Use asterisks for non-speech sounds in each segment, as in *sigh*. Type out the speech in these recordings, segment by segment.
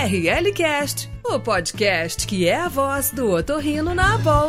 RLCast, o podcast que é a voz do otorrino na Abol.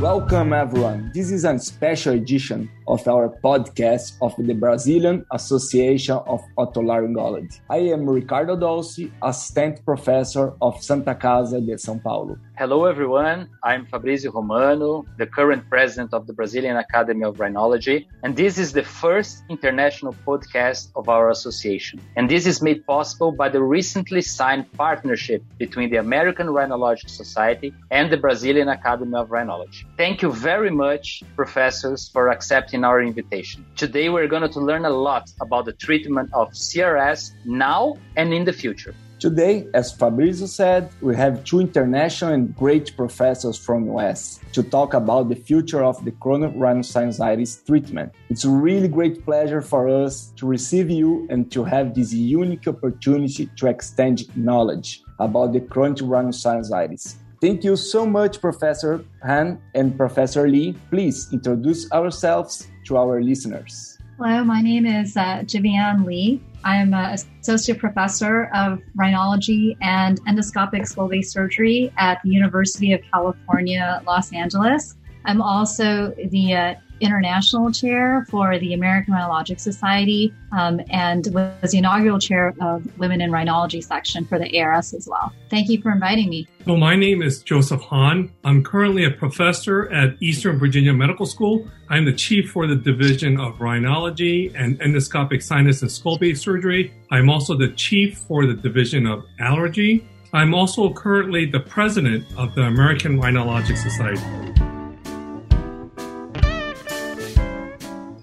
Welcome, everyone. This is a special edition of our podcast of the Brazilian Association of Otolaryngology. I am Ricardo Dolci, assistant professor of Santa Casa de São Paulo. Hello, everyone. I'm Fabrizio Romano, the current president of the Brazilian Academy of Rhinology, and this is the first international podcast of our association. And this is made possible by the recently signed partnership between the American Rhinological Society and the Brazilian Academy of Rhinology. Thank you very much, professors, for accepting our invitation. Today, we're going to learn a lot about the treatment of CRS now and in the future. Today, as Fabrizio said, we have two international and great professors from US to talk about the future of the chronic rhinosinusitis treatment. It's a really great pleasure for us to receive you and to have this unique opportunity to extend knowledge about the chronic rhinosinusitis. Thank you so much, Professor Han and Professor Lee. Please introduce ourselves to our listeners. Hello, my name is uh, Jivianne Lee. I'm an associate professor of rhinology and endoscopic skull base surgery at the University of California, Los Angeles. I'm also the uh, international chair for the American Rhinologic Society um, and was the inaugural chair of Women in Rhinology section for the ARS as well. Thank you for inviting me. So, my name is Joseph Han. I'm currently a professor at Eastern Virginia Medical School. I'm the chief for the Division of Rhinology and Endoscopic Sinus and Base Surgery. I'm also the chief for the Division of Allergy. I'm also currently the president of the American Rhinologic Society.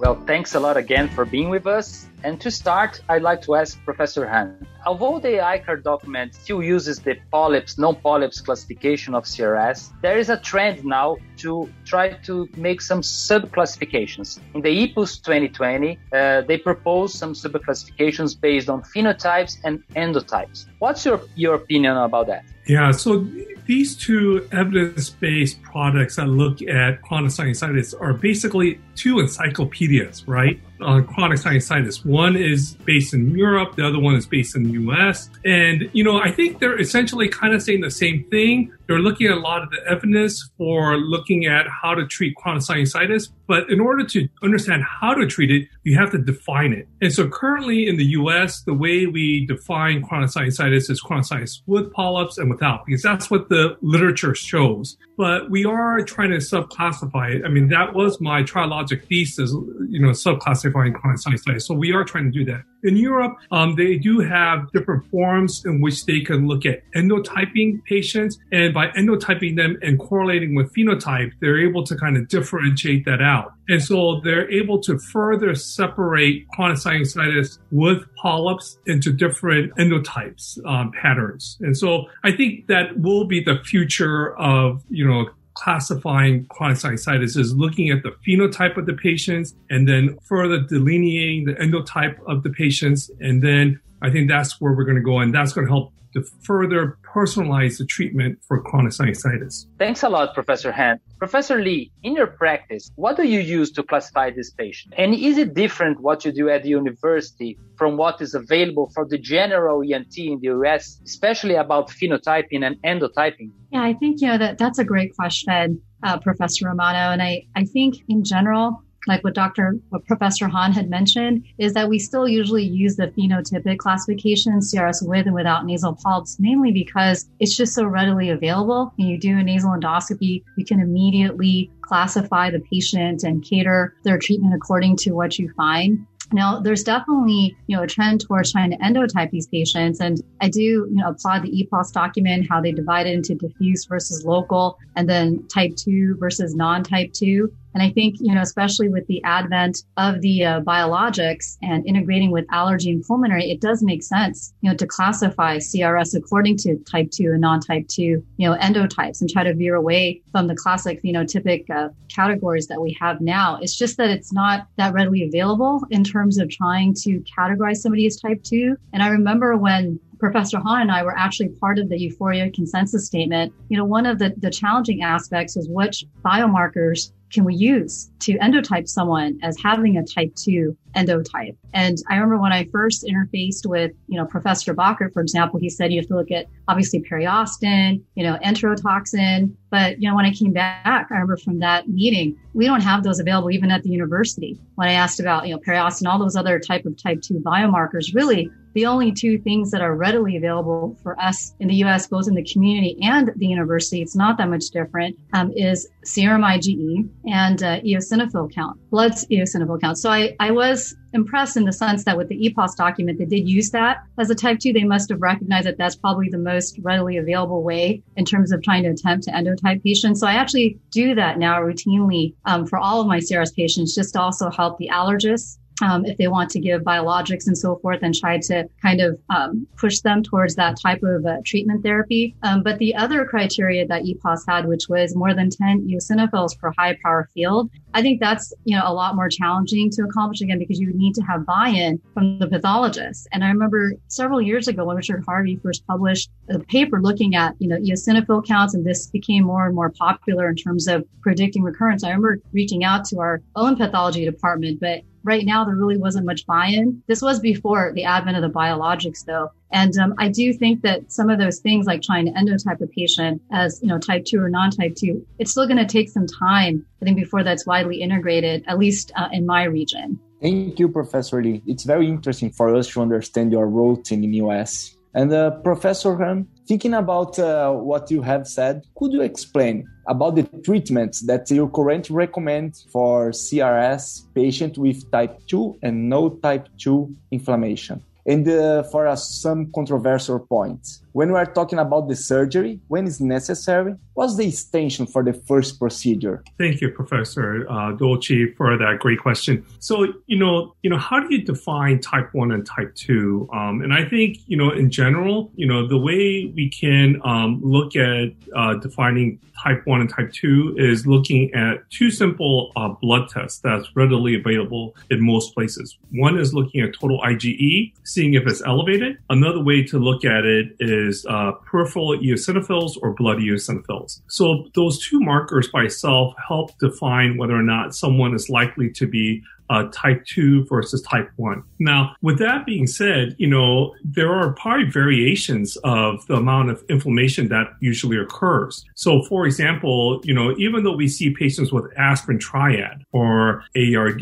Well, thanks a lot again for being with us. And to start, I'd like to ask Professor Han. Although the ICAR document still uses the polyps, non-polyps classification of CRS, there is a trend now to try to make some sub-classifications. In the EPOS 2020, uh, they propose some sub-classifications based on phenotypes and endotypes. What's your, your opinion about that? Yeah, so these two evidence-based products that look at chronic sinusitis are basically two encyclopedias, right? On chronic sinusitis. One is based in Europe, the other one is based in the US. And, you know, I think they're essentially kind of saying the same thing. They're looking at a lot of the evidence for looking at how to treat chronic sinusitis. But in order to understand how to treat it, you have to define it. And so currently in the US, the way we define chronic sinusitis is chronic sinusitis with polyps and without, because that's what the literature shows. But we are trying to subclassify it. I mean, that was my Triological thesis, you know, subclassifying chronic sinusitis. So we are trying to do that. In Europe, um, they do have different forms in which they can look at endotyping patients. And by endotyping them and correlating with phenotype, they're able to kind of differentiate that out. And so they're able to further separate chronic sinusitis with polyps into different endotypes um, patterns. And so I think that will be the future of, you know, classifying chronic sinusitis is looking at the phenotype of the patients and then further delineating the endotype of the patients. And then I think that's where we're going to go. And that's going to help to further personalize the treatment for chronic sinusitis. Thanks a lot, Professor Han. Professor Lee, in your practice, what do you use to classify this patient? And is it different what you do at the university from what is available for the general ENT in the US, especially about phenotyping and endotyping? Yeah, I think, you know, that that's a great question, uh, Professor Romano. And I, I think in general, like what Dr. What Professor Han had mentioned, is that we still usually use the phenotypic classification, CRS with and without nasal polyps, mainly because it's just so readily available. When you do a nasal endoscopy, you can immediately classify the patient and cater their treatment according to what you find. Now, there's definitely, you know, a trend towards trying to endotype these patients. And I do, you know, applaud the EPOS document, how they divide it into diffuse versus local, and then type two versus non-type two. And I think, you know, especially with the advent of the uh, biologics and integrating with allergy and pulmonary, it does make sense, you know, to classify CRS according to type 2 and non-type 2, you know, endotypes and try to veer away from the classic phenotypic uh, categories that we have now. It's just that it's not that readily available in terms of trying to categorize somebody as type 2. And I remember when Professor Han and I were actually part of the EUFOREA consensus statement. You know, one of the, the challenging aspects was which biomarkers can we use to endotype someone as having a type 2 endotype? And I remember when I first interfaced with, you know, Professor Bachert, for example, he said you have to look at obviously periostin, you know, enterotoxin. But, you know, when I came back, I remember from that meeting, we don't have those available even at the university. When I asked about, you know, periostin, all those other type of type 2 biomarkers, really the only two things that are readily available for us in the US, both in the community and the university, it's not that much different, um, is serum IgE and uh, eosinophil count, blood eosinophil count. So I, I was impressed in the sense that with the EPOS document, they did use that as a type 2. They must have recognized that that's probably the most readily available way in terms of trying to attempt to endotype patients. So I actually do that now routinely um, for all of my CRS patients just to also help the allergists um, if they want to give biologics and so forth and try to kind of um, push them towards that type of uh, treatment therapy. Um, but the other criteria that EPOS had, which was more than 10 eosinophils per high power field, I think that's, you know, a lot more challenging to accomplish again because you need to have buy-in from the pathologist. And I remember several years ago when Richard Harvey first published a paper looking at, you know, eosinophil counts and this became more and more popular in terms of predicting recurrence. I remember reaching out to our own pathology department, but right now there really wasn't much buy-in. This was before the advent of the biologics though. And um, I do think that some of those things like trying to endotype a patient as, you know, type 2 or non-type 2, it's still going to take some time, I think, before that's widely integrated, at least uh, in my region. Thank you, Professor Lee. It's very interesting for us to understand your routine in the US. And uh, Professor Han, thinking about uh, what you have said, could you explain about the treatments that you currently recommend for CRS patient with type 2 and no type 2 inflammation? And uh, for uh, some controversial points, when we are talking about the surgery, when is necessary, what's the extension for the first procedure? Thank you, Professor uh, Dolci, for that great question. So, you know, you know, how do you define type one and type two? Um, and I think, you know, in general, you know, the way we can um, look at uh, defining type one and type two is looking at two simple uh, blood tests that's readily available in most places. One is looking at total IgE, seeing if it's elevated. Another way to look at it is is uh, peripheral eosinophils or blood eosinophils. So those two markers by itself help define whether or not someone is likely to be uh, type 2 versus type 1. Now, with that being said, you know, there are probably variations of the amount of inflammation that usually occurs. So, for example, you know, even though we see patients with aspirin triad or ARD,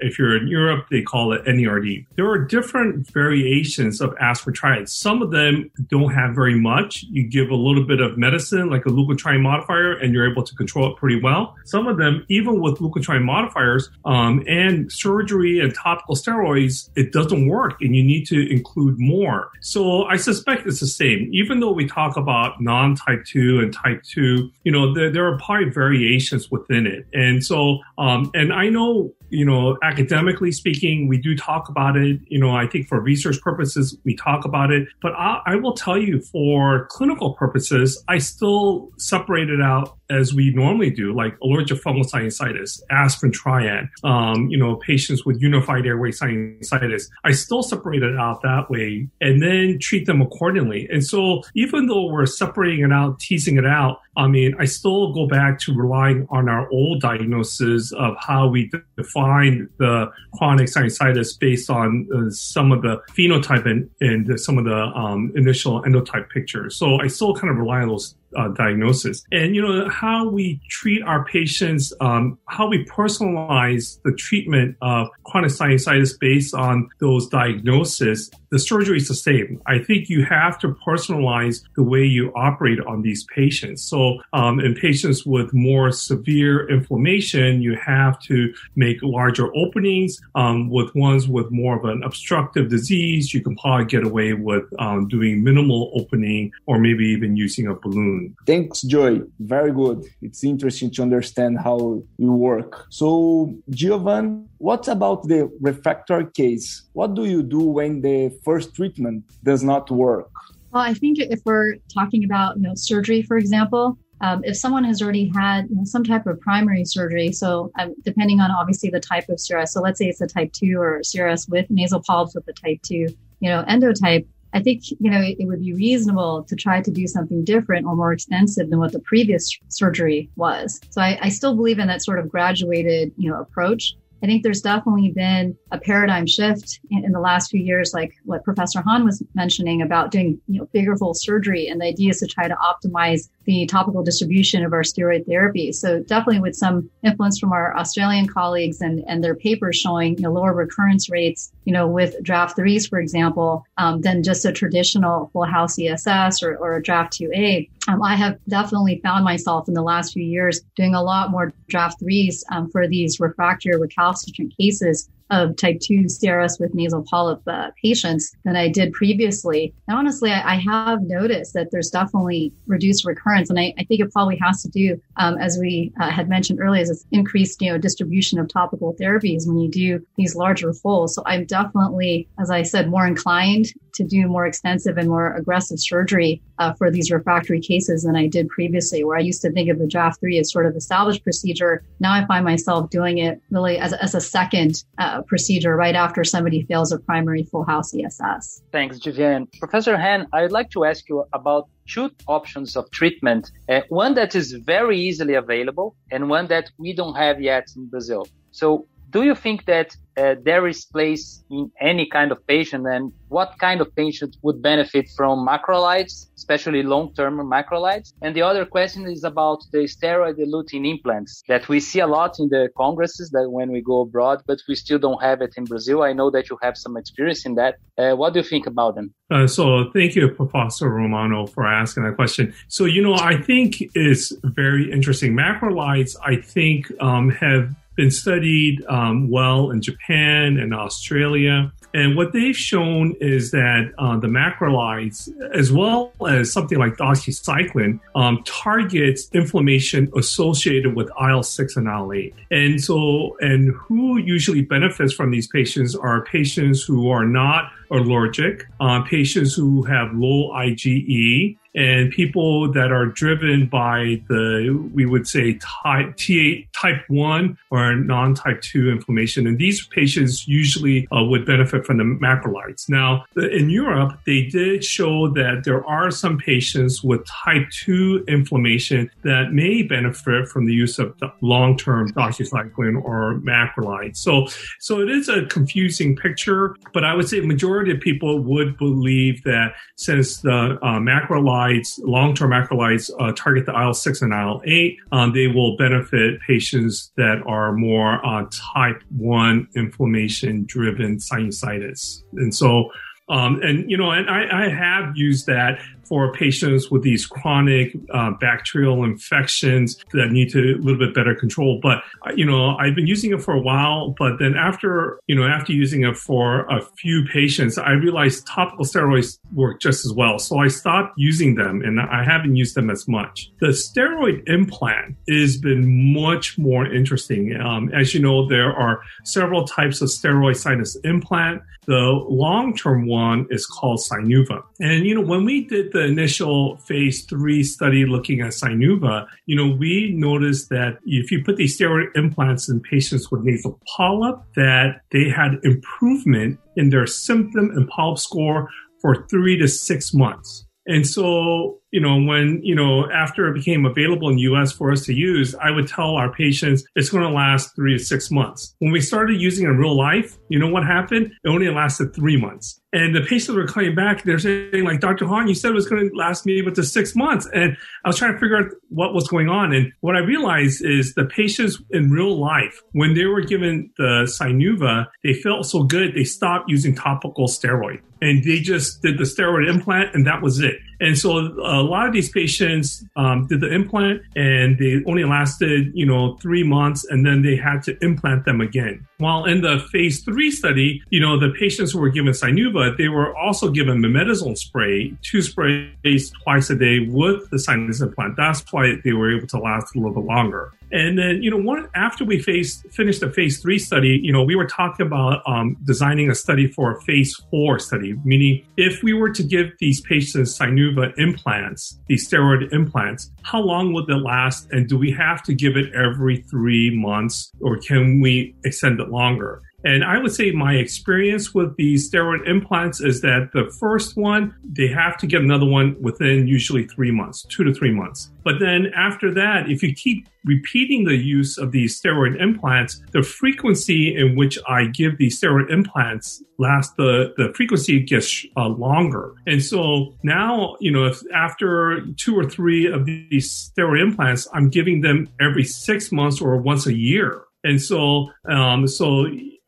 if you're in Europe, they call it NERD. There are different variations of aspirin triad. Some of them don't have very much. You give a little bit of medicine, like a leukotriene modifier, and you're able to control it pretty well. Some of them, even with leukotriene modifiers um, and surgery and topical steroids, it doesn't work, and you need to include more. So I suspect it's the same. Even though we talk about non-type two and type two, you know, there, there are probably variations within it. And so, um, and I know you know, academically speaking, we do talk about it. You know, I think for research purposes, we talk about it. But I, I will tell you for clinical purposes, I still separate it out as we normally do, like allergic fungal sinusitis, aspirin triad, um, you know, patients with unified airway sinusitis. I still separate it out that way and then treat them accordingly. And so even though we're separating it out, teasing it out, I mean, I still go back to relying on our old diagnosis of how we define the chronic sinusitis based on uh, some of the phenotype and, and some of the um, initial endotype pictures. So I still kind of rely on those uh, diagnosis. And, you know, how we treat our patients, um, how we personalize the treatment of chronic sinusitis based on those diagnoses, the surgery is the same. I think you have to personalize the way you operate on these patients. So, um, in patients with more severe inflammation, you have to make larger openings. Um, with ones with more of an obstructive disease, you can probably get away with um, doing minimal opening or maybe even using a balloon. Thanks, Joy. Very good. It's interesting to understand how you work. So, Jivianne, what about the refractory case? What do you do when the first treatment does not work? Well, I think if we're talking about you know surgery, for example, um, if someone has already had you know, some type of primary surgery, so um, depending on obviously the type of CRS, so let's say it's a type two or CRS with nasal polyps with the type two, you know, endotype, I think, you know, it, it, would be reasonable to try to do something different or more extensive than what the previous surgery was. So I, I still believe in that sort of graduated, you know, approach. I think there's definitely been a paradigm shift in, in, the last few years, like what Professor Han was mentioning about doing, you know, bigger full surgery. And the idea is to try to optimize the topical distribution of our steroid therapy. So definitely with some influence from our Australian colleagues and, and their papers showing, you know, lower recurrence rates, you know, with Draf threes, for example, um, than just a traditional full house ESS or, or a Draf 2A. Um, I have definitely found myself in the last few years doing a lot more Draf threes um, for these refractory recalcitrant cases of type 2 CRS with nasal polyp uh, patients than I did previously. And honestly, I, I, have noticed that there's definitely reduced recurrence. And I, I think it probably has to do, um, as we uh, had mentioned earlier, is this increased, you know, distribution of topical therapies when you do these larger fulls. So I'm definitely, as I said, more inclined to do more extensive and more aggressive surgery uh, for these refractory cases than I did previously, where I used to think of the Draf three as sort of a salvage procedure. Now I find myself doing it really as, as a second uh, procedure right after somebody fails a primary full house ESS. Thanks, Vivian. Professor Han, I'd like to ask you about two options of treatment. Uh, one that is very easily available and one that we don't have yet in Brazil. So do you think that uh, there is place in any kind of patient and what kind of patient would benefit from macrolides, especially long-term macrolides? And the other question is about the steroid eluting implants that we see a lot in the congresses that when we go abroad, but we still don't have it in Brazil. I know that you have some experience in that. Uh, what do you think about them? Uh, so thank you, Professor Romano, for asking that question. So, you know, I think it's very interesting. Macrolides, I think, um, have been studied um, well in Japan and Australia. And what they've shown is that uh, the macrolides, as well as something like doxycycline, um, targets inflammation associated with IL-6 and IL-8. And so, and who usually benefits from these patients are patients who are not allergic, uh, patients who have low IgE, and people that are driven by the, we would say type, T8, type 1 or non-type 2 inflammation. And these patients usually uh, would benefit from the macrolides. Now, in Europe, they did show that there are some patients with type 2 inflammation that may benefit from the use of long-term doxycycline or macrolides. So, so it is a confusing picture, but I would say majority of people would believe that since the uh, macrolides macrolides, long-term macrolides uh, target the IL-6 and IL-8. Um, they will benefit patients that are more uh, type 1 inflammation-driven sinusitis. And so um, and you know, and I, I, have used that for patients with these chronic uh, bacterial infections that need to a little bit better control. But uh, you know, I've been using it for a while, but then after you know, after using it for a few patients, I realized topical steroids work just as well. So I stopped using them, and I haven't used them as much. The steroid implant has been much more interesting. Um, as you know, there are several types of steroid sinus implant. The long-term one is called Sinuva. And, you know, when we did the initial phase three study looking at Sinuva, you know, we noticed that if you put these steroid implants in patients with nasal polyp, that they had improvement in their symptom and polyp score for three to six months. And so you know, when, you know, after it became available in the US for us to use, I would tell our patients it's going to last three to six months. When we started using in real life, you know what happened? It only lasted three months. And the patients were coming back, they're saying, like, Dr. Han, you said it was going to last me up to six months. And I was trying to figure out what was going on. And what I realized is the patients in real life, when they were given the Sinuva, they felt so good, they stopped using topical steroid. And they just did the steroid implant, and that was it. And so a lot of these patients um, did the implant and they only lasted, you know, three months and then they had to implant them again. While in the phase three study, you know, the patients who were given Sinuva, they were also given mebendazole spray, two sprays twice a day with the sinus implant. That's why they were able to last a little bit longer. And then, you know, one after we finished the phase three study, you know, we were talking about um, designing a study for a phase four study, meaning if we were to give these patients Sinuva implants, these steroid implants, how long would it last? And do we have to give it every three months or can we extend it longer? And I would say my experience with the steroid implants is that the first one, they have to get another one within usually three months, two to three months. But then after that, if you keep repeating the use of these steroid implants, the frequency in which I give these steroid implants last the, the frequency gets uh, longer. And so now, you know, if after two or three of these steroid implants, I'm giving them every six months or once a year. And so, um, so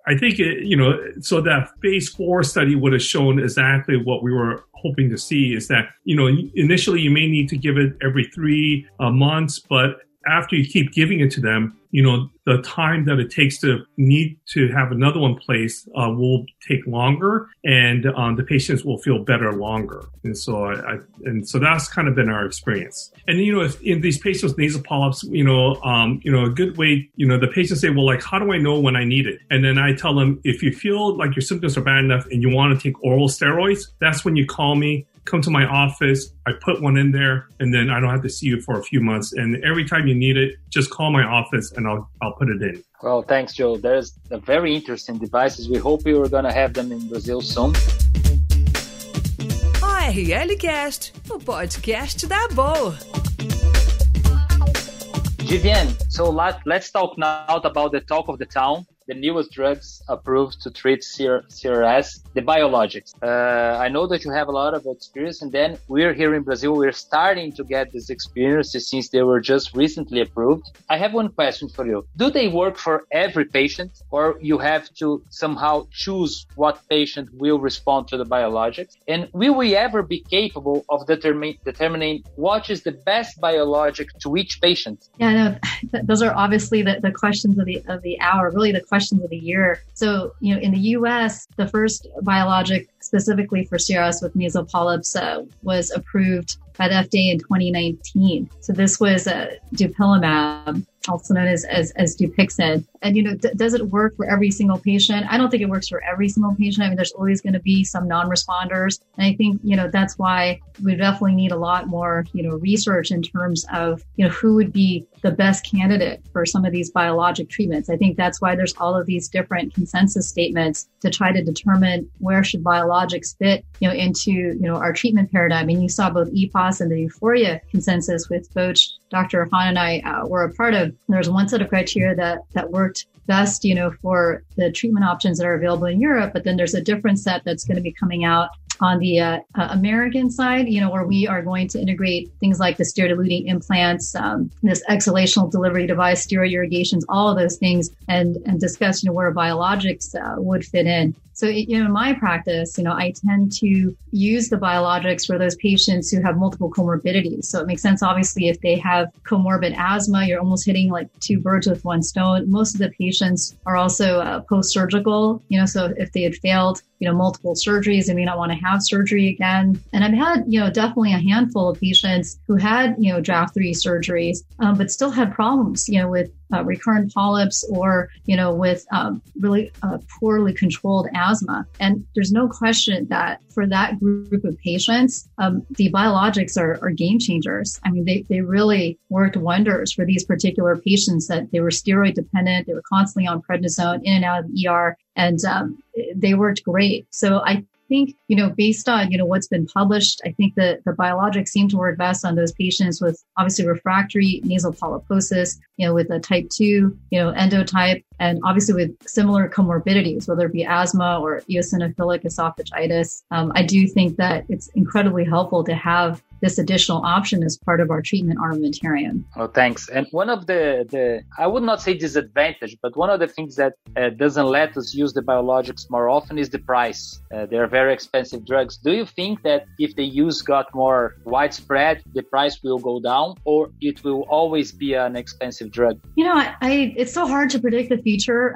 I think it, you know, so that phase four study would have shown exactly what we were hoping to see is that, you know, initially you may need to give it every three uh, months, but after you keep giving it to them, you know, the time that it takes to need to have another one placed uh, will take longer, and um, the patients will feel better longer. And so, I, I, and so that's kind of been our experience. And you know, if in these patients nasal polyps, you know, um, you know, a good way, you know, the patients say, well, like, how do I know when I need it? And then I tell them, if you feel like your symptoms are bad enough and you want to take oral steroids, that's when you call me come to my office. I put one in there, and then I don't have to see you for a few months. And every time you need it, just call my office, and I'll I'll put it in. Well, thanks, Joe. There's a very interesting devices. We hope you are gonna have them in Brazil soon. ORL Cast, o podcast da Boa. Vivian, so let, let's talk now about the talk of the town the newest drugs approved to treat CRS, the biologics. Uh, I know that you have a lot of experience, and then we're here in Brazil, we're starting to get this experience since they were just recently approved. I have one question for you. Do they work for every patient, or you have to somehow choose what patient will respond to the biologics? And will we ever be capable of determine, determining what is the best biologic to each patient? Yeah, no, those are obviously the, the questions of the of the hour. Really, the questions of the year. So, you know, in the U.S., the first biologic specifically for CRS with nasal polyps uh, was approved by the FDA in 2019. So this was uh, dupilumab, also known as, as, as Dupixent. And, you know, d- does it work for every single patient? I don't think it works for every single patient. I mean, there's always going to be some non-responders. And I think, you know, that's why we definitely need a lot more, you know, research in terms of, you know, who would be the best candidate for some of these biologic treatments. I think that's why there's all of these different consensus statements to try to determine where should biologics fit, you know, into, you know, our treatment paradigm. And you saw both EPOS and the EUFOREA consensus with Boch, Dr. Han and I uh, were a part of. There's one set of criteria that, that worked best, you know, for the treatment options that are available in Europe, but then there's a different set that's going to be coming out on the uh, uh, American side, you know, where we are going to integrate things like the steroid eluting implants, um, this exhalational delivery device, steroid irrigations, all of those things, and and discuss, you know, where biologics uh, would fit in. So, you know, in my practice, you know, I tend to use the biologics for those patients who have multiple comorbidities. So it makes sense, obviously, if they have comorbid asthma, you're almost hitting like two birds with one stone. Most of the patients are also uh, post-surgical, you know, so if they had failed you know, multiple surgeries. They may not want to have surgery again. And I've had, you know, definitely a handful of patients who had, you know, Draf three surgeries, um, but still had problems, you know, with uh, recurrent polyps or, you know, with um, really uh, poorly controlled asthma. And there's no question that for that group of patients, um, the biologics are, are, game changers. I mean, they, they really worked wonders for these particular patients that they were steroid dependent. They were constantly on prednisone in and out of the ER and um, they worked great. So I think, you know, based on, you know, what's been published, I think that the biologics seem to work best on those patients with obviously refractory nasal polyposis, you know, with a type two, you know, endotype, and obviously with similar comorbidities, whether it be asthma or eosinophilic esophagitis. Um, I do think that it's incredibly helpful to have this additional option as part of our treatment armamentarium. Oh, thanks. And one of the, the I would not say disadvantage, but one of the things that uh, doesn't let us use the biologics more often is the price. Uh, they're very expensive drugs. Do you think that if the use got more widespread, the price will go down or it will always be an expensive drug? You know, I, I it's so hard to predict the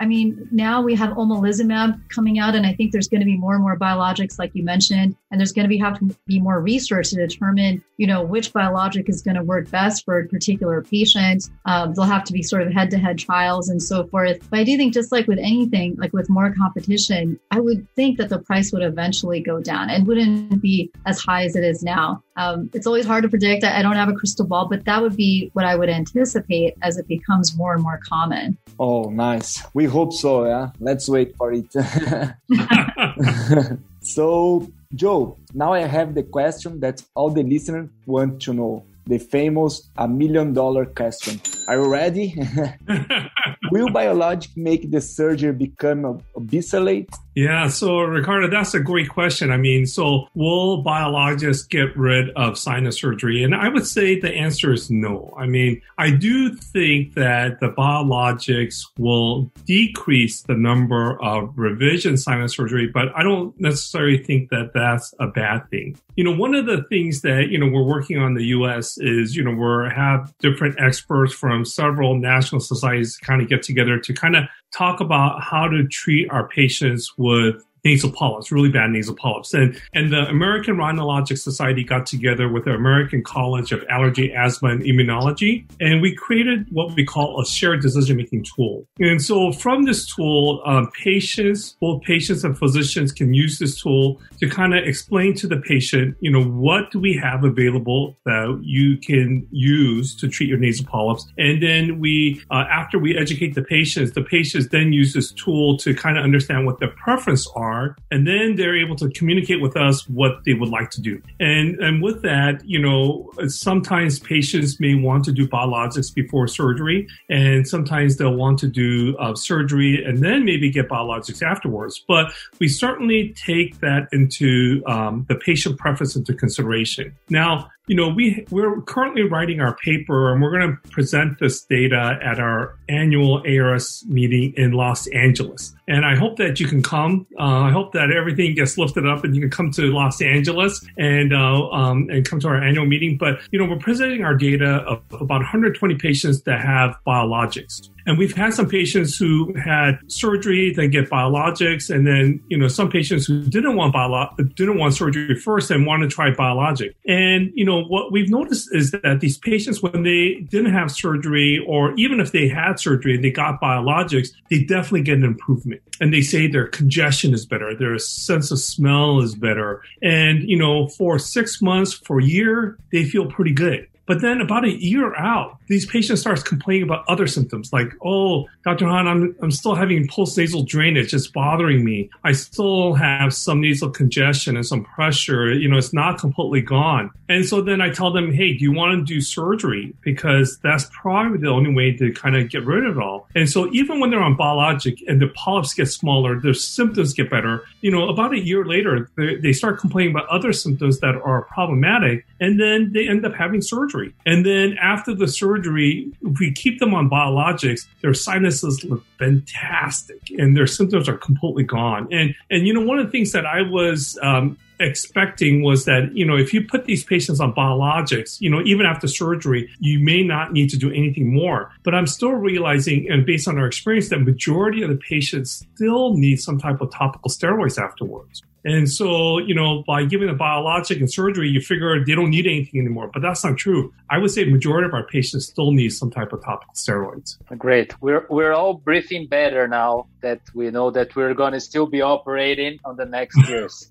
I mean, now we have omalizumab coming out and I think there's going to be more and more biologics like you mentioned and there's going to be have to be more research to determine, you know, which biologic is going to work best for a particular patient. Um, there'll have to be sort of head-to-head trials and so forth. But I do think, just like with anything, like with more competition, I would think that the price would eventually go down and wouldn't be as high as it is now. Um, it's always hard to predict. I don't have a crystal ball, but that would be what I would anticipate as it becomes more and more common. Oh, nice. We hope so. Yeah. Let's wait for it. *laughs* *laughs* *laughs* so, Joe, now I have the question that all the listeners want to know the famous a million dollar question. Are you ready? *laughs* Will biologic make the surgery become obsolete? Yeah, so Ricardo, that's a great question. I mean, so will biologists get rid of sinus surgery? And I would say the answer is no. I mean, I do think that the biologics will decrease the number of revision sinus surgery, but I don't necessarily think that that's a bad thing. You know, one of the things that, you know, we're working on in the US is, you know, we have different experts from Um, several national societies kind of get together to kind of talk about how to treat our patients with nasal polyps, really bad nasal polyps. And, and the American Rhinologic Society got together with the American College of Allergy, Asthma, and Immunology, and we created what we call a shared decision making tool. And so from this tool, um, patients, both patients and physicians can use this tool to kind of explain to the patient, you know, what do we have available that you can use to treat your nasal polyps. And then we, uh, after we educate the patients, the patients then use this tool to kind of understand what their preference are are, and then they're able to communicate with us what they would like to do. And and with that, you know, sometimes patients may want to do biologics before surgery, and sometimes they'll want to do uh, surgery and then maybe get biologics afterwards. But we certainly take that into um, the patient preference into consideration. Now, you know, we we're currently writing our paper and we're going to present this data at our annual ARS meeting in Los Angeles. And I hope that you can come. Uh, I hope that everything gets lifted up and you can come to Los Angeles and uh, um, and come to our annual meeting. But you know, we're presenting our data of about 120 patients that have biologics. And we've had some patients who had surgery, then get biologics, and then you know some patients who didn't want bio- didn't want surgery first and want to try biologic. And you know what we've noticed is that these patients, when they didn't have surgery, or even if they had surgery and they got biologics, they definitely get an improvement. And they say their congestion is better, their sense of smell is better, and you know for six months, for a year, they feel pretty good. But then about a year out, these patients start complaining about other symptoms like, oh, Dr. Han, I'm, I'm still having post nasal drainage. It's bothering me. I still have some nasal congestion and some pressure. You know, it's not completely gone. And so then I tell them, hey, do you want to do surgery? Because that's probably the only way to kind of get rid of it all. And so even when they're on biologic and the polyps get smaller, their symptoms get better, you know, about a year later, they, they start complaining about other symptoms that are problematic. And then they end up having surgery. And then after the surgery, if we keep them on biologics, their sinuses look fantastic and their symptoms are completely gone. And, and, you know, one of the things that I was, um, expecting was that, you know, if you put these patients on biologics, you know, even after surgery, you may not need to do anything more. But I'm still realizing, and based on our experience, that majority of the patients still need some type of topical steroids afterwards. And so, you know, by giving a biologic and surgery, you figure they don't need anything anymore. But that's not true. I would say majority of our patients still need some type of topical steroids. Great. We're we're all breathing better now that we know that we're going to still be operating on the next *laughs* years.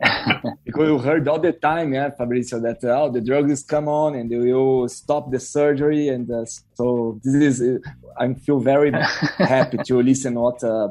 *laughs* because we heard all the time, yeah, Fabrizio, that uh, oh, the drugs come on and they will stop the surgery, and uh, so this is. Uh, I feel very *laughs* happy to listen what uh,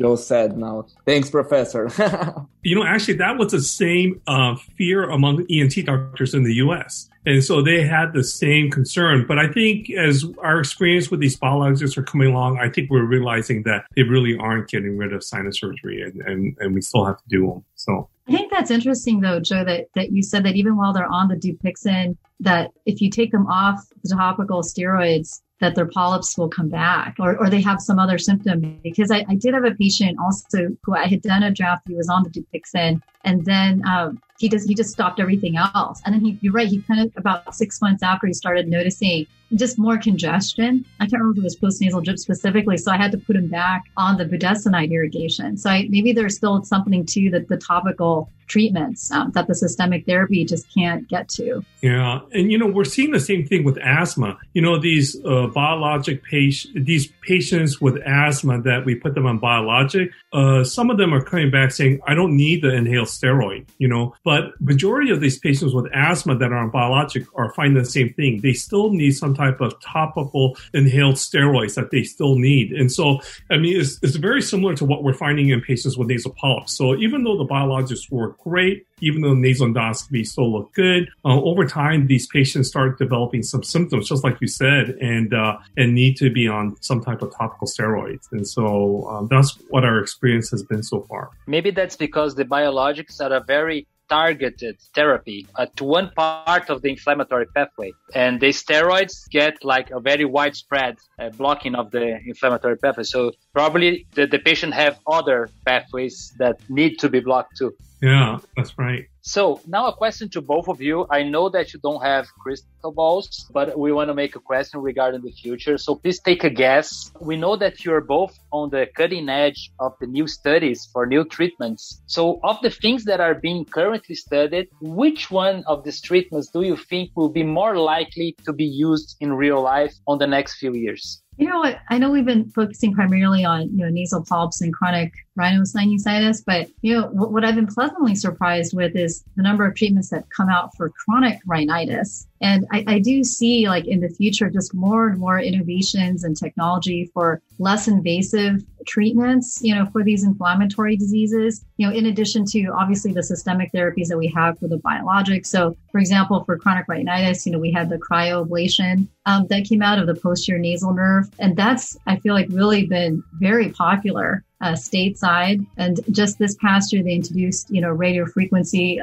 Joe said. Now, thanks, Professor. *laughs* you know, actually, that was the same uh, fear among ENT doctors in the U.S. And so they had the same concern. But I think as our experience with these biologics are coming along, I think we're realizing that they really aren't getting rid of sinus surgery and, and, and we still have to do them. So I think that's interesting though, Joe, that, that you said that even while they're on the Dupixent, that if you take them off the topical steroids, that their polyps will come back or, or they have some other symptom. Because I, I did have a patient also who I had done a Draf, he was on the Dupixent And then um, he just he just stopped everything else. And then he, you're right, he kind of about six months after he started noticing just more congestion. I can't remember if it was postnasal drip specifically, so I had to put him back on the budesonide irrigation. So I, maybe there's still something to the, the topical treatments um, that the systemic therapy just can't get to. Yeah, and you know we're seeing the same thing with asthma. You know these uh, biologic patient, these patients with asthma that we put them on biologic. Uh, some of them are coming back saying, "I don't need the inhaled steroid." You know, but majority of these patients with asthma that are on biologic are finding the same thing. They still need some type of topical inhaled steroids that they still need. And so, I mean, it's, it's very similar to what we're finding in patients with nasal polyps. So even though the biologics work great, even though nasal endoscopy still look good, uh, over time, these patients start developing some symptoms, just like you said, and, uh, and need to be on some type of topical steroids. And so um, that's what our experience has been so far. Maybe that's because the biologics are a very targeted therapy to one part of the inflammatory pathway. And the steroids get like a very widespread uh, blocking of the inflammatory pathway. So probably the, the patient have other pathways that need to be blocked too. Yeah, that's right. So now a question to both of you. I know that you don't have crystal balls, but we want to make a question regarding the future. So please take a guess. We know that you're both on the cutting edge of the new studies for new treatments. So of the things that are being currently studied, which one of these treatments do you think will be more likely to be used in real life on the next few years? You know what? I know we've been focusing primarily on you know nasal polyps and chronic rhinosinusitis, but you know what, what I've been pleasantly surprised with is the number of treatments that come out for chronic rhinitis. And I, I, do see like in the future just more and more innovations and technology for less invasive treatments, you know, for these inflammatory diseases, you know, in addition to obviously the systemic therapies that we have for the biologics. So for example, for chronic rhinitis, you know, we had the cryoablation um, that came out of the posterior nasal nerve. And that's, I feel like really been very popular uh, stateside. And just this past year, they introduced, you know, radio frequency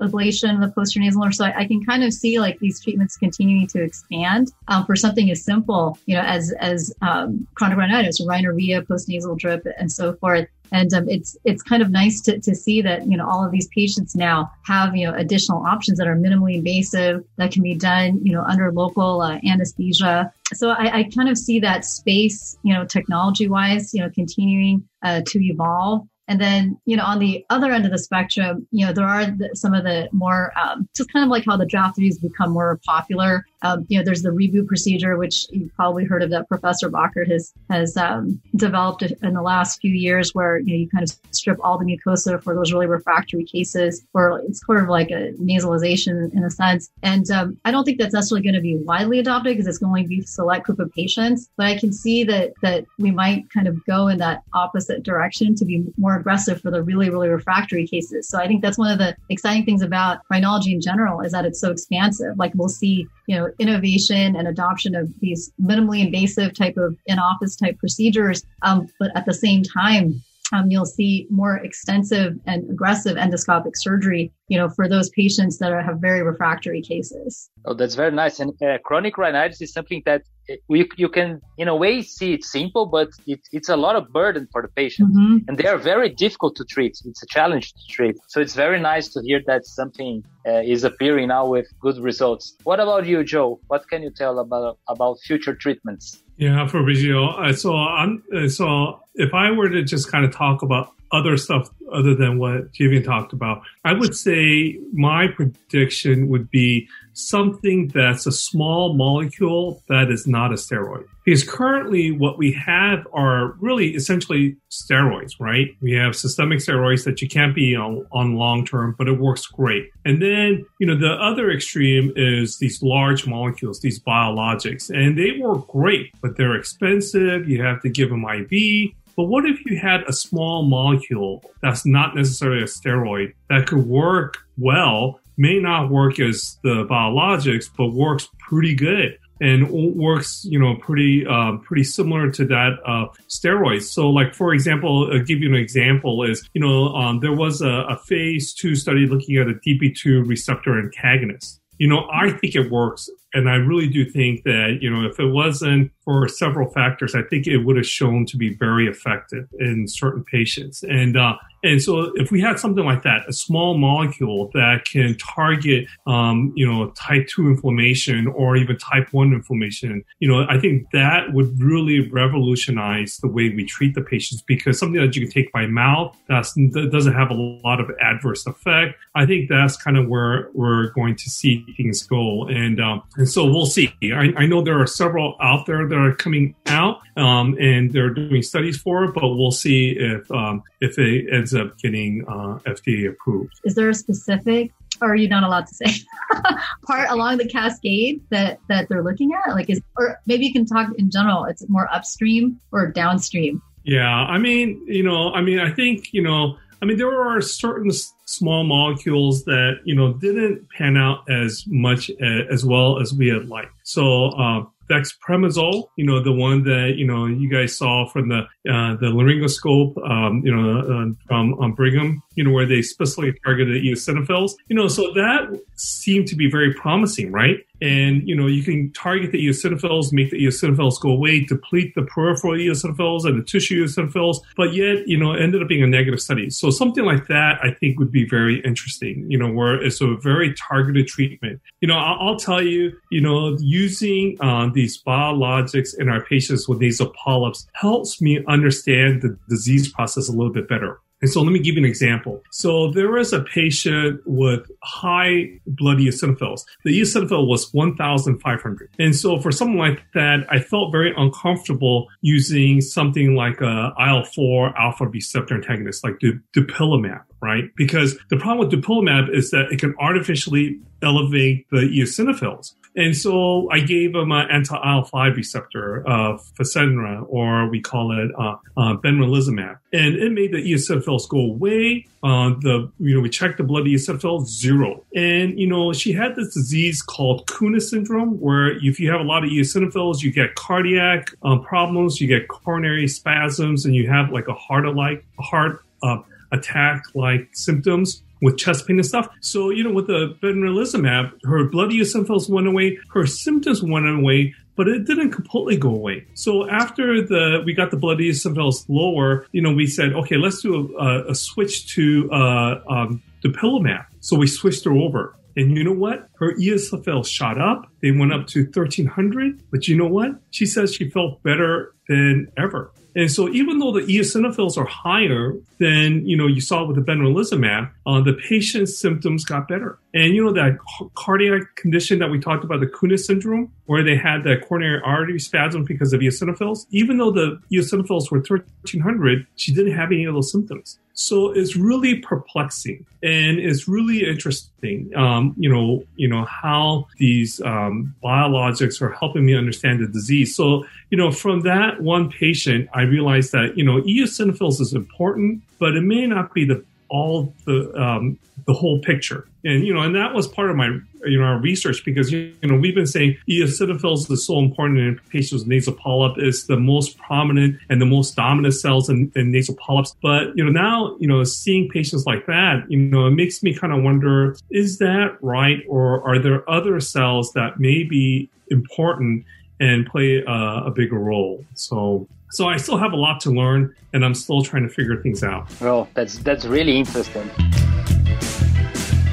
ablation of the posterior nasal nerve. So I, I, can kind of see like these treatments continuing to expand um, for something as simple, you know, as as um, chronic rhinitis, rhinorrhea, postnasal drip, and so forth. And um, it's it's kind of nice to, to see that you know all of these patients now have you know additional options that are minimally invasive that can be done you know under local uh, anesthesia. So I, I, kind of see that space you know technology wise you know continuing uh, to evolve. And then, you know, on the other end of the spectrum, you know, there are the, some of the more, um, just kind of like how the Draf threes become more popular. Um, you know, there's the reboot procedure, which you've probably heard of that Professor Bachert has, has, um, developed in the last few years where, you know, you kind of strip all the mucosa for those really refractory cases, or it's sort of like a nasalization in a sense. And, um, I don't think that's necessarily going to be widely adopted because it's going to be select group of patients, but I can see that, that we might kind of go in that opposite direction to be more aggressive for the really, really refractory cases. So I think that's one of the exciting things about rhinology in general is that it's so expansive. Like we'll see, you know, innovation and adoption of these minimally invasive type of in-office type procedures. Um, but at the same time, um, you'll see more extensive and aggressive endoscopic surgery, you know, for those patients that are, have very refractory cases. Oh, that's very nice. And uh, chronic rhinitis is something that uh, you, you can, in a way, see it's simple, but it, it's a lot of burden for the patient. Mm-hmm. And they are very difficult to treat. It's a challenge to treat. So it's very nice to hear that something uh, is appearing now with good results. What about you, Joe? What can you tell about, about future treatments? Yeah, Fabrizio. Uh, so, I'm, uh, so if I were to just kind of talk about other stuff other than what Jivianne talked about, I would say my prediction would be something that's a small molecule that is not a steroid. Because currently what we have are really essentially steroids, right? We have systemic steroids that you can't be on, on long term, but it works great. And then, you know, the other extreme is these large molecules, these biologics, and they work great, but they're expensive. You have to give them IV. But what if you had a small molecule that's not necessarily a steroid that could work well, may not work as the biologics, but works pretty good and works, you know, pretty uh, pretty similar to that of steroids. So, like for example, I'll give you an example is, you know, um, there was a, a phase two study looking at a DP2 receptor antagonist. You know, I think it works And I really do think that, you know, if it wasn't for several factors, I think it would have shown to be very effective in certain patients. And, uh, and so if we had something like that, a small molecule that can target, um, you know, type 2 inflammation or even type 1 inflammation, you know, I think that would really revolutionize the way we treat the patients because something that you can take by mouth that doesn't have a lot of adverse effect. I think that's kind of where we're going to see things go. And, um, and so we'll see. I, I, know there are several out there that are coming out um, and they're doing studies for it, but we'll see if, um, if it ends up getting uh, FDA approved. Is there a specific, or are you not allowed to say, *laughs* part along the cascade that that they're looking at? Like, is or maybe you can talk in general. It's more upstream or downstream. Yeah, I mean, you know, I mean, I think you know. I mean, there are certain small molecules that you know didn't pan out as much as well as we had liked. So uh, dexpramipexole, you know, the one that, you know, you guys saw from the, uh, the laryngoscope, um, you know, uh, from um, Brigham, you know, where they specifically targeted eosinophils, you know, so that seemed to be very promising, right? And, you know, you can target the eosinophils, make the eosinophils go away, deplete the peripheral eosinophils and the tissue eosinophils, but yet, you know, ended up being a negative study. So something like that, I think would be very interesting, you know, where it's a very targeted treatment. You know, I'll, I'll tell you, you know, using uh, these biologics in our patients with nasal polyps helps me understand the disease process a little bit better. And so let me give you an example. So there was a patient with high blood eosinophils. The eosinophil was 1,500. And so for someone like that, I felt very uncomfortable using something like a IL-4 alpha receptor antagonist like dupilumab, right? Because the problem with dupilumab is that it can artificially elevate the eosinophils. And so I gave him an anti-IL-5 receptor, uh, Fasenra, or we call it uh, uh, benralizumab. And it made the eosinophils go away. Uh, the you know we checked the blood eosinophils zero, and you know she had this disease called Kounis syndrome, where if you have a lot of eosinophils, you get cardiac um, problems, you get coronary spasms, and you have like a heart like heart uh, attack like symptoms with chest pain and stuff. So, you know, with the benralizumab, her blood eosinophils went away, her symptoms went away, but it didn't completely go away. So after the we got the blood eosinophils lower, you know, we said, okay, let's do a, a switch to uh, um, dupilumab. So we switched her over. And you know what? Her eosinophils shot up. They went up to 1300. But you know what? She says she felt better than ever. And so even though the eosinophils are higher than, you know, you saw with the benralizumab, uh, the patient's symptoms got better. And you know, that cardiac condition that we talked about, the Kounis syndrome, where they had the coronary artery spasm because of eosinophils, even though the eosinophils were 1300, she didn't have any of those symptoms. So it's really perplexing and it's really interesting, um, you know, you know, how these um, biologics are helping me understand the disease. So, you know, from that one patient, I realized that, you know, eosinophils is important, but it may not be the all the um, the whole picture. And you know, and that was part of my you know our research because you know we've been saying eosinophils is so important in patients with nasal polyp. is the most prominent and the most dominant cells in, in nasal polyps. But you know now you know seeing patients like that, you know, it makes me kind of wonder: is that right, or are there other cells that may be important and play a, a bigger role? So so I still have a lot to learn, and I'm still trying to figure things out. Well, that's that's really interesting.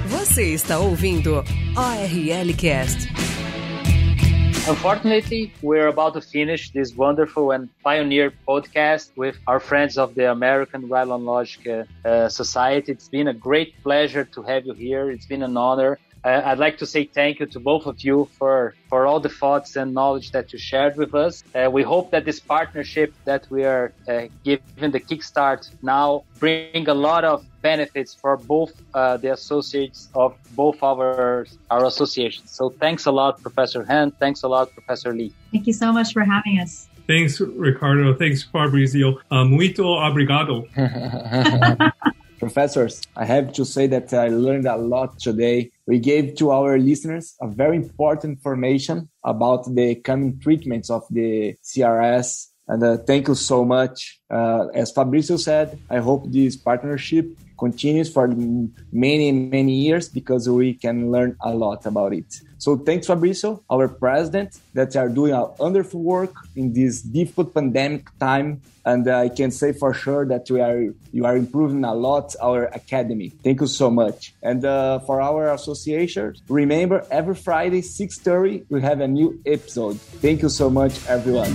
Você está ouvindo ORL Cast. Unfortunately, we're about to finish this wonderful and pioneer podcast with our friends of the American Rhinologic uh, Society. It's been a great pleasure to have you here. It's been an honor. Uh, I'd like to say thank you to both of you for, for all the thoughts and knowledge that you shared with us. Uh, we hope that this partnership that we are uh, giving the Kickstart now bring a lot of benefits for both uh, the associates of both our our associations. So thanks a lot, Professor Han. Thanks a lot, Professor Lee. Thank you so much for having us. Thanks, Ricardo. Thanks, Fabrizio. Uh, muito obrigado. *laughs* Professors, I have to say that I learned a lot today. We gave to our listeners a very important information about the coming treatments of the CRS And uh, thank you so much. Uh, as Fabrizio said, I hope this partnership continues for many, many years because we can learn a lot about it. So thanks, Fabrizio, our president, that are doing a wonderful work in this difficult pandemic time. And I can say for sure that we are you are improving a lot our academy. Thank you so much. And uh, for our association, remember every Friday 6:30 we have a new episode. Thank you so much, everyone.